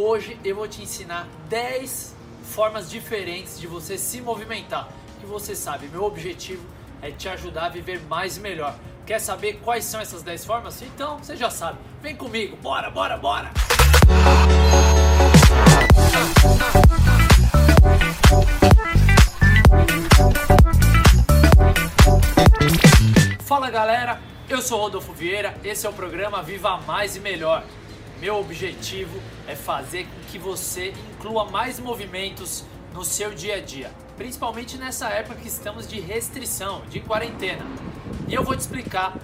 Hoje eu vou te ensinar 10 formas diferentes de você se movimentar. E você sabe, meu objetivo é te ajudar a viver mais e melhor. Quer saber quais são essas 10 formas? Então você já sabe. Vem comigo, bora, bora, bora! Fala galera, eu sou Rodolfo Vieira, esse é o programa Viva Mais e Melhor. Meu objetivo é fazer com que você inclua mais movimentos no seu dia a dia, principalmente nessa época que estamos de restrição, de quarentena. E eu vou te explicar,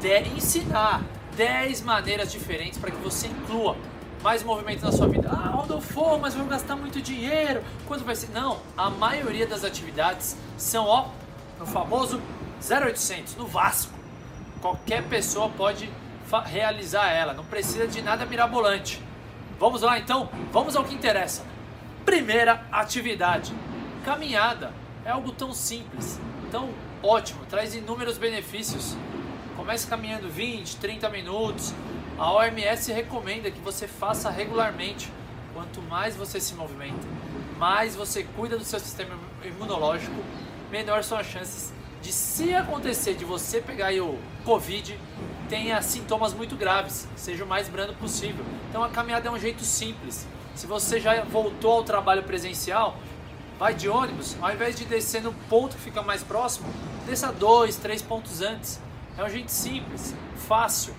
de, ensinar 10 maneiras diferentes para que você inclua mais movimentos na sua vida. Ah, Rodolfo, mas vou gastar muito dinheiro. Quanto vai ser? Não, a maioria das atividades são, ó, no famoso 0800, no Vasco. Qualquer pessoa pode realizar ela, não precisa de nada mirabolante. Vamos lá então, vamos ao que interessa. Primeira atividade: caminhada. É algo tão simples, tão ótimo, traz inúmeros benefícios. Comece caminhando 20, 30 minutos. A OMS recomenda que você faça regularmente. Quanto mais você se movimenta, mais você cuida do seu sistema imunológico, menor são as chances de se acontecer de você pegar o Covid, tenha sintomas muito graves, seja o mais brando possível. Então a caminhada é um jeito simples. Se você já voltou ao trabalho presencial, vai de ônibus, ao invés de descer no ponto que fica mais próximo, desça dois, três pontos antes. É um jeito simples, fácil.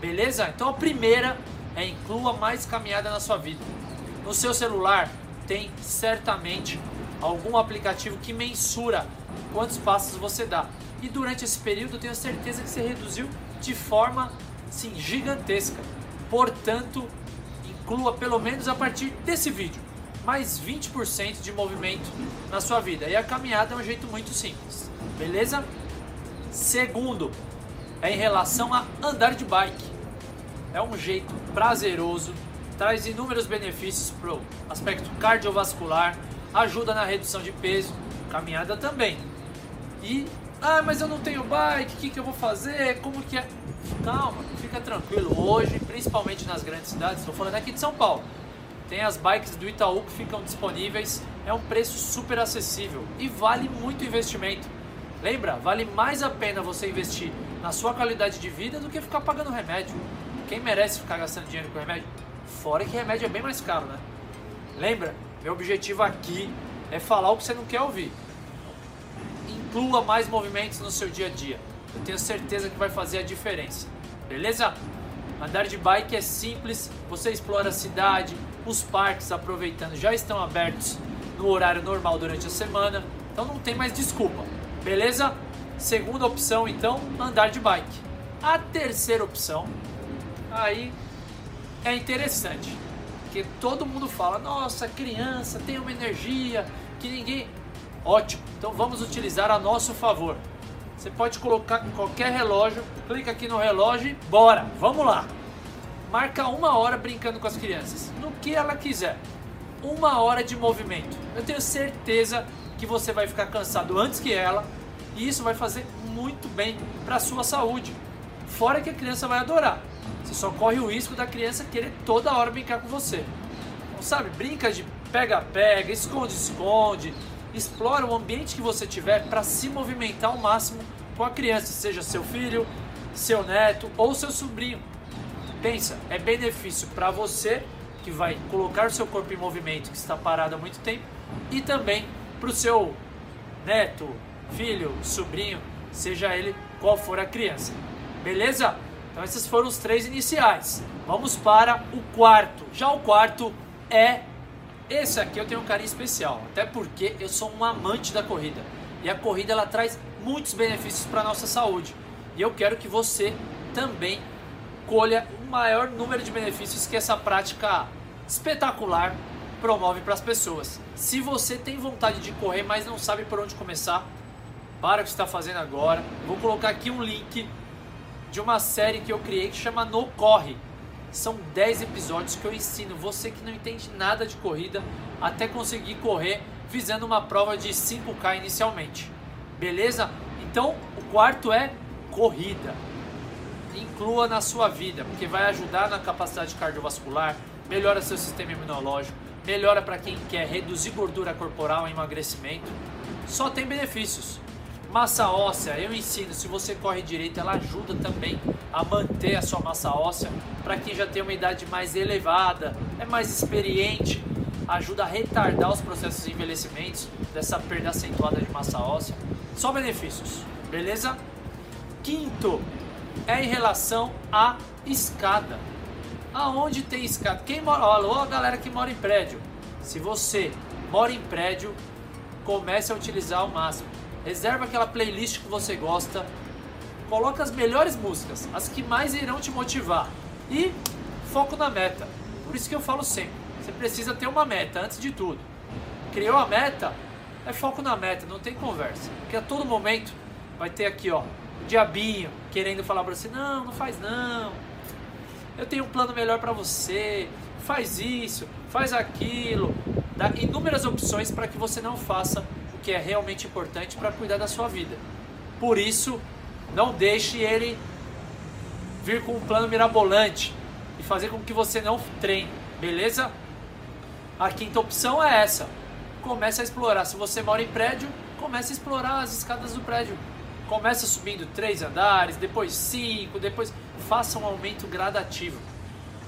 Beleza? Então a primeira é inclua mais caminhada na sua vida. No seu celular tem certamente algum aplicativo que mensura quantos passos você dá. E durante esse período tenho certeza que você reduziu de forma sim, gigantesca. Portanto, inclua pelo menos a partir desse vídeo mais 20% de movimento na sua vida. E a caminhada é um jeito muito simples, beleza? Segundo, é em relação a andar de bike. É um jeito prazeroso, traz inúmeros benefícios para o aspecto cardiovascular, ajuda na redução de peso, caminhada também. E, ah, mas eu não tenho bike, o que, que eu vou fazer? Como que é? Calma, fica tranquilo. Hoje, principalmente nas grandes cidades, estou falando aqui de São Paulo, tem as bikes do Itaú que ficam disponíveis. É um preço super acessível e vale muito investimento. Lembra, vale mais a pena você investir na sua qualidade de vida do que ficar pagando remédio. Quem merece ficar gastando dinheiro com remédio? Fora que remédio é bem mais caro, né? Lembra, meu objetivo aqui é falar o que você não quer ouvir. Inclua mais movimentos no seu dia a dia. Eu tenho certeza que vai fazer a diferença. Beleza? Andar de bike é simples, você explora a cidade, os parques aproveitando já estão abertos no horário normal durante a semana, então não tem mais desculpa. Beleza? Segunda opção então, andar de bike. A terceira opção, aí é interessante porque todo mundo fala: nossa, criança tem uma energia que ninguém. Ótimo, então vamos utilizar a nosso favor. Você pode colocar qualquer relógio, clica aqui no relógio e bora, vamos lá. Marca uma hora brincando com as crianças, no que ela quiser. Uma hora de movimento. Eu tenho certeza que você vai ficar cansado antes que ela e isso vai fazer muito bem para a sua saúde. Fora que a criança vai adorar. Você só corre o risco da criança querer toda hora brincar com você. Então, sabe, brinca de pega-pega, esconde-esconde, explora o ambiente que você tiver para se movimentar ao máximo com a criança, seja seu filho, seu neto ou seu sobrinho. Pensa, é benefício para você que vai colocar seu corpo em movimento que está parado há muito tempo e também para o seu neto, filho, sobrinho, seja ele qual for a criança. Beleza? Então esses foram os três iniciais. Vamos para o quarto. Já o quarto é esse aqui eu tenho um carinho especial, até porque eu sou um amante da corrida. E a corrida ela traz muitos benefícios para a nossa saúde. E eu quero que você também colha o maior número de benefícios que essa prática espetacular promove para as pessoas. Se você tem vontade de correr, mas não sabe por onde começar, para o que está fazendo agora. Vou colocar aqui um link de uma série que eu criei que chama No Corre. São 10 episódios que eu ensino você que não entende nada de corrida até conseguir correr visando uma prova de 5K inicialmente. Beleza? Então, o quarto é corrida. Inclua na sua vida, porque vai ajudar na capacidade cardiovascular, melhora seu sistema imunológico, melhora para quem quer reduzir gordura corporal, emagrecimento. Só tem benefícios. Massa óssea, eu ensino, se você corre direito, ela ajuda também a manter a sua massa óssea. Para quem já tem uma idade mais elevada, é mais experiente, ajuda a retardar os processos de envelhecimento, dessa perda acentuada de massa óssea. Só benefícios, beleza? Quinto é em relação à escada. Aonde tem escada? Quem mora, alô, galera que mora em prédio. Se você mora em prédio, comece a utilizar ao máximo. Reserva aquela playlist que você gosta. Coloca as melhores músicas, as que mais irão te motivar. E foco na meta. Por isso que eu falo sempre, você precisa ter uma meta antes de tudo. Criou a meta, é foco na meta, não tem conversa. Porque a todo momento vai ter aqui, ó, o diabinho querendo falar para você: "Não, não faz não. Eu tenho um plano melhor para você. Faz isso, faz aquilo". Dá inúmeras opções para que você não faça que é realmente importante para cuidar da sua vida. Por isso, não deixe ele vir com um plano mirabolante e fazer com que você não treine, beleza? A quinta opção é essa. Comece a explorar. Se você mora em prédio, comece a explorar as escadas do prédio. Começa subindo três andares, depois cinco, depois faça um aumento gradativo.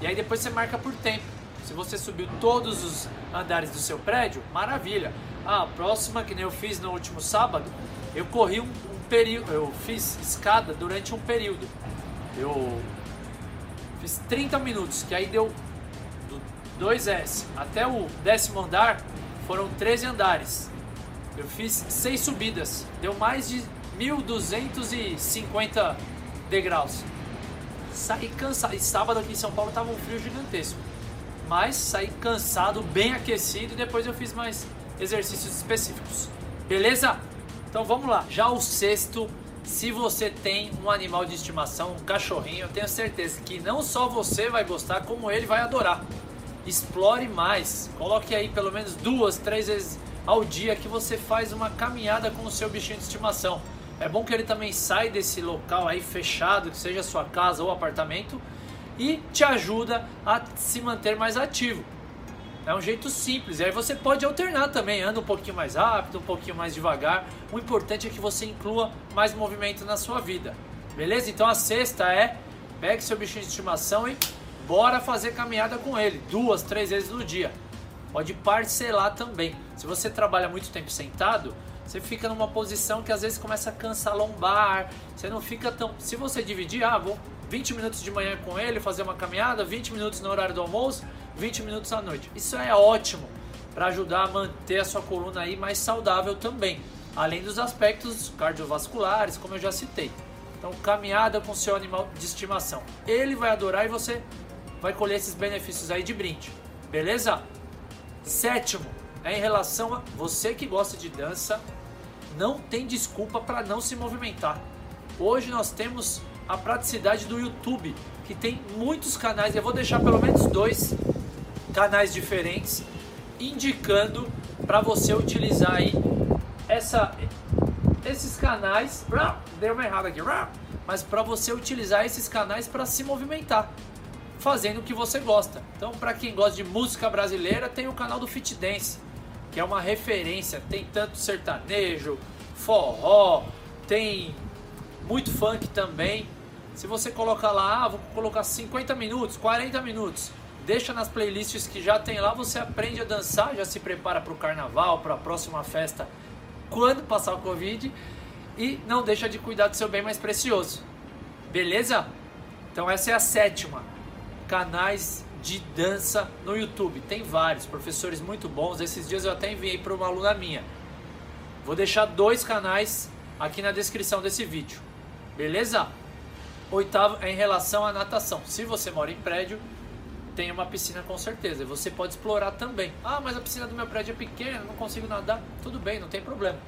E aí depois você marca por tempo. Se você subiu todos os andares do seu prédio, maravilha. Ah, a próxima, que nem eu fiz no último sábado, eu corri um, um período, eu fiz escada durante um período. Eu fiz 30 minutos, que aí deu do 2S até o décimo andar, foram 13 andares. Eu fiz 6 subidas, deu mais de 1.250 degraus. Saí cansado, e sábado aqui em São Paulo tava um frio gigantesco. Mas saí cansado, bem aquecido, e depois eu fiz mais exercícios específicos. Beleza? Então vamos lá. Já o sexto, se você tem um animal de estimação, um cachorrinho, eu tenho certeza que não só você vai gostar, como ele vai adorar. Explore mais. Coloque aí pelo menos duas, três vezes ao dia que você faz uma caminhada com o seu bichinho de estimação. É bom que ele também saia desse local aí fechado, que seja sua casa ou apartamento, e te ajuda a se manter mais ativo. É um jeito simples. E aí você pode alternar também, anda um pouquinho mais rápido, um pouquinho mais devagar. O importante é que você inclua mais movimento na sua vida. Beleza? Então a sexta é pegue seu bichinho de estimação e bora fazer caminhada com ele, duas, três vezes no dia. Pode parcelar também. Se você trabalha muito tempo sentado, você fica numa posição que às vezes começa a cansar lombar. Você não fica tão. Se você dividir, ah, vou 20 minutos de manhã com ele, fazer uma caminhada, 20 minutos no horário do almoço, 20 minutos à noite. Isso é ótimo para ajudar a manter a sua coluna aí mais saudável também, além dos aspectos cardiovasculares, como eu já citei. Então, caminhada com seu animal de estimação. Ele vai adorar e você vai colher esses benefícios aí de brinde. Beleza? Sétimo, é em relação a você que gosta de dança, não tem desculpa para não se movimentar. Hoje nós temos a praticidade do YouTube, que tem muitos canais, eu vou deixar pelo menos dois canais diferentes indicando para você utilizar aí essa esses canais, deu uma errada aqui, mas para você utilizar esses canais para se movimentar, fazendo o que você gosta. Então, para quem gosta de música brasileira, tem o canal do Fit Dance, que é uma referência, tem tanto sertanejo, forró, tem muito funk também. Se você colocar lá, ah, vou colocar 50 minutos, 40 minutos, deixa nas playlists que já tem lá, você aprende a dançar, já se prepara para o carnaval, para a próxima festa, quando passar o Covid, e não deixa de cuidar do seu bem mais precioso. Beleza? Então essa é a sétima. Canais de dança no YouTube. Tem vários, professores muito bons. Esses dias eu até enviei para uma aluna minha. Vou deixar dois canais aqui na descrição desse vídeo. Beleza? Oitavo é em relação à natação. Se você mora em prédio, tem uma piscina com certeza. Você pode explorar também. Ah, mas a piscina do meu prédio é pequena, não consigo nadar. Tudo bem, não tem problema.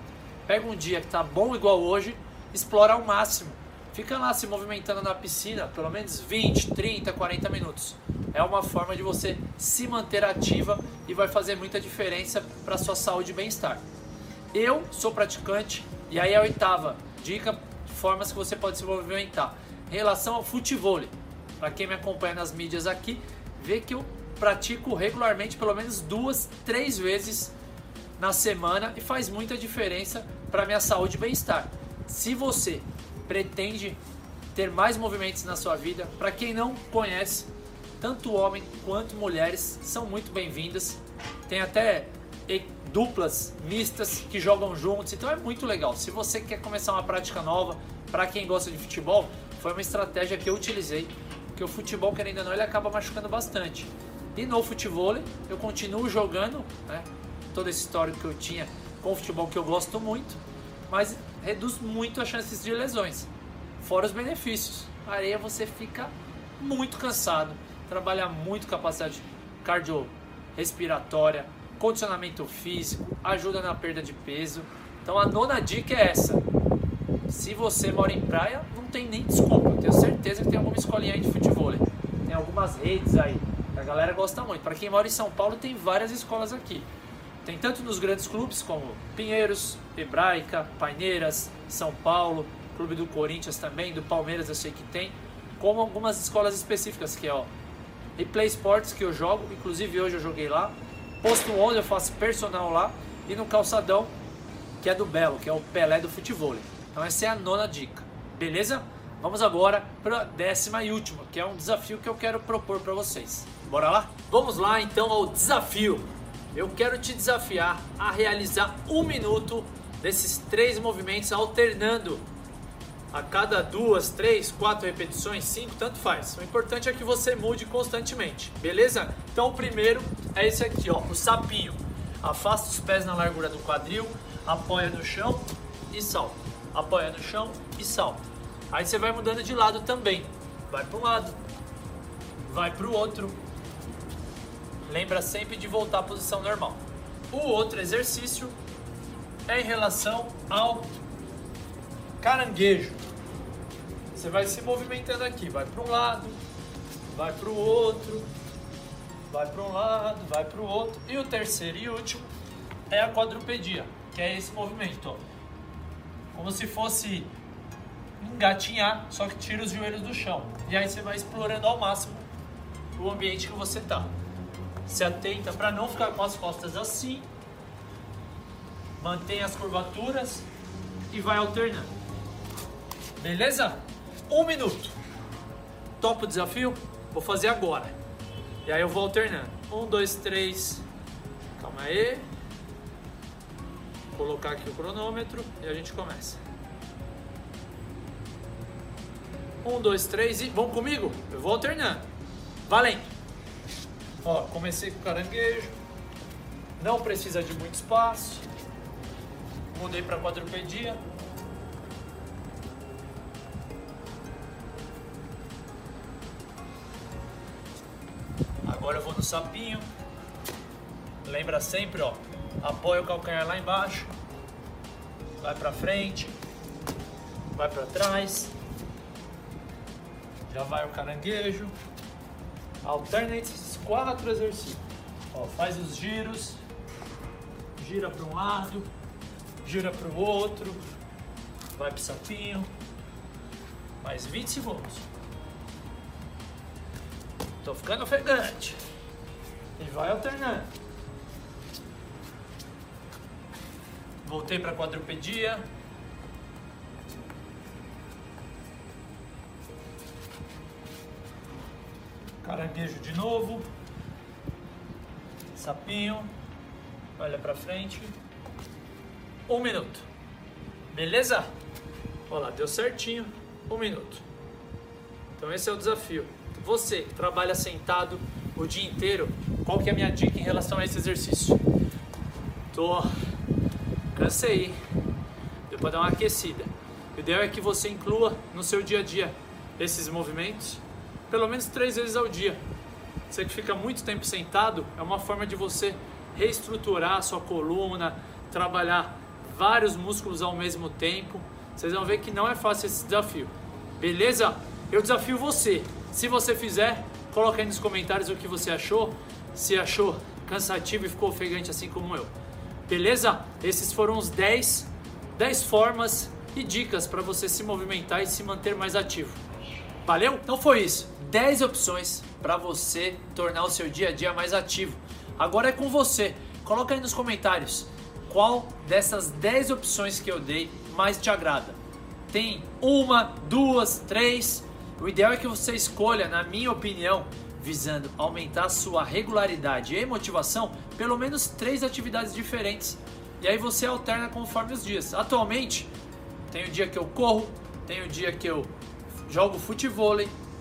Pega um dia que tá bom igual hoje, explora ao máximo. Fica lá se movimentando na piscina pelo menos 20, 30, 40 minutos. É uma forma de você se manter ativa e vai fazer muita diferença para sua saúde e bem-estar. Eu sou praticante e aí a oitava dica, formas que você pode se movimentar. Em relação ao futebol, para quem me acompanha nas mídias aqui, vê que eu pratico regularmente, pelo menos duas, três vezes na semana e faz muita diferença para minha saúde e bem-estar. Se você pretende ter mais movimentos na sua vida, para quem não conhece, tanto homem quanto mulheres são muito bem-vindas. Tem até duplas mistas que jogam juntos, então é muito legal. Se você quer começar uma prática nova, para quem gosta de futebol, foi uma estratégia que eu utilizei, porque o futebol, querendo ou não, ele acaba machucando bastante. E no futebol, eu continuo jogando, né? Toda essa história que eu tinha com o futebol que eu gosto muito, mas reduz muito as chances de lesões. Fora os benefícios. A areia você fica muito cansado, trabalha muito capacidade cardiorrespiratória, condicionamento físico, ajuda na perda de peso. Então a nona dica é essa. Se você mora em praia, não tem nem desculpa. Eu tenho certeza que tem alguma escolinha aí de futebol. Tem algumas redes aí. A galera gosta muito. Para quem mora em São Paulo, tem várias escolas aqui. Tem tanto nos grandes clubes como Pinheiros, Hebraica, Paineiras, São Paulo, Clube do Corinthians também, do Palmeiras eu sei que tem, como algumas escolas específicas que é ó, Replay Sports que eu jogo, inclusive hoje eu joguei lá, Posto 11 eu faço personal lá e no Calçadão, que é do Belo, que é o Pelé do futebol. Então essa é a nona dica, beleza? Vamos agora para a décima e última, que é um desafio que eu quero propor para vocês. Bora lá? Vamos lá então ao desafio. Eu quero te desafiar a realizar um minuto desses três movimentos alternando a cada duas, três, quatro repetições, cinco, tanto faz. O importante é que você mude constantemente, beleza? Então o primeiro é esse aqui, ó, o sapinho. Afasta os pés na largura do quadril, apoia no chão e salta. Apoia no chão e salta. Aí você vai mudando de lado também. Vai para um lado, vai para o outro. Lembra sempre de voltar à posição normal. O outro exercício é em relação ao caranguejo. Você vai se movimentando aqui, vai para um lado, vai para o outro, vai para um lado, vai para o outro. E o terceiro e último é a quadrupedia, que é esse movimento, ó. Como se fosse engatinhar, só que tira os joelhos do chão. E aí você vai explorando ao máximo o ambiente que você tá. Se atenta para não ficar com as costas assim. Mantém as curvaturas e vai alternando. Beleza? Um minuto. Topa o desafio? Vou fazer agora. E aí eu vou alternando. Um, dois, três. Calma aí. Colocar aqui o cronômetro e a gente começa. Um, dois, três e. Vão comigo? Eu vou alternando. Valendo! Ó, comecei com caranguejo. Não precisa de muito espaço. Mudei para quadrupedia. Agora eu vou no sapinho. Lembra sempre, ó. Apoia o calcanhar lá embaixo. Vai pra frente. Vai pra trás. Já vai o caranguejo. Alterna esses quatro exercícios. Ó, faz os giros. Gira para um lado. Gira para o outro. Vai pro sapinho. Mais 20 segundos. Tô ficando ofegante. E vai alternando. Voltei para quadrupedia. Caranguejo de novo. Sapinho. Olha para frente. Um minuto. Beleza? Olha lá, deu certinho. Um minuto. Então esse é o desafio. Você trabalha sentado o dia inteiro, qual que é a minha dica em relação a esse exercício? Tô cansei, deu para dar uma aquecida. O ideal é que você inclua no seu dia a dia esses movimentos, pelo menos três vezes ao dia. Você que fica muito tempo sentado, é uma forma de você reestruturar a sua coluna, trabalhar vários músculos ao mesmo tempo. Vocês vão ver que não é fácil esse desafio. Beleza? Eu desafio você se você fizer, coloque aí nos comentários o que você achou. Se achou cansativo e ficou ofegante assim como eu. Beleza? Esses foram os 10, 10 formas e dicas para você se movimentar e se manter mais ativo. Valeu? Então foi isso. 10 opções para você tornar o seu dia a dia mais ativo. Agora é com você. Coloca aí nos comentários qual dessas 10 opções que eu dei mais te agrada. Tem uma, duas, três. O ideal é que você escolha, na minha opinião, visando aumentar sua regularidade e motivação, pelo menos três atividades diferentes. E aí você alterna conforme os dias. Atualmente, tem o dia que eu corro, tem o dia que eu jogo futebol,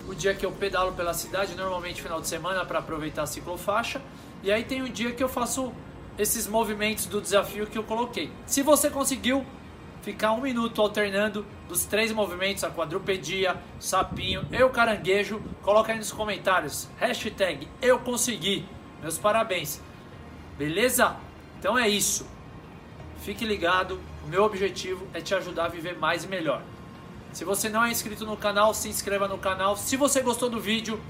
o dia que eu pedalo pela cidade, normalmente final de semana para aproveitar a ciclofaixa, e aí tem o dia que eu faço esses movimentos do desafio que eu coloquei. Se você conseguiu ficar um minuto alternando dos três movimentos, a quadrupedia, sapinho e o caranguejo, coloca aí nos comentários. Hashtag eu consegui. Meus parabéns. Beleza? Então é isso. Fique ligado. O meu objetivo é te ajudar a viver mais e melhor. Se você não é inscrito no canal, se inscreva no canal. Se você gostou do vídeo,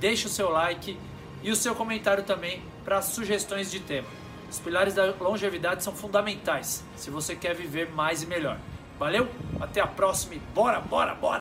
deixe o seu like e o seu comentário também para sugestões de tema. Os pilares da longevidade são fundamentais se você quer viver mais e melhor. Valeu? Até a próxima e bora, bora, bora!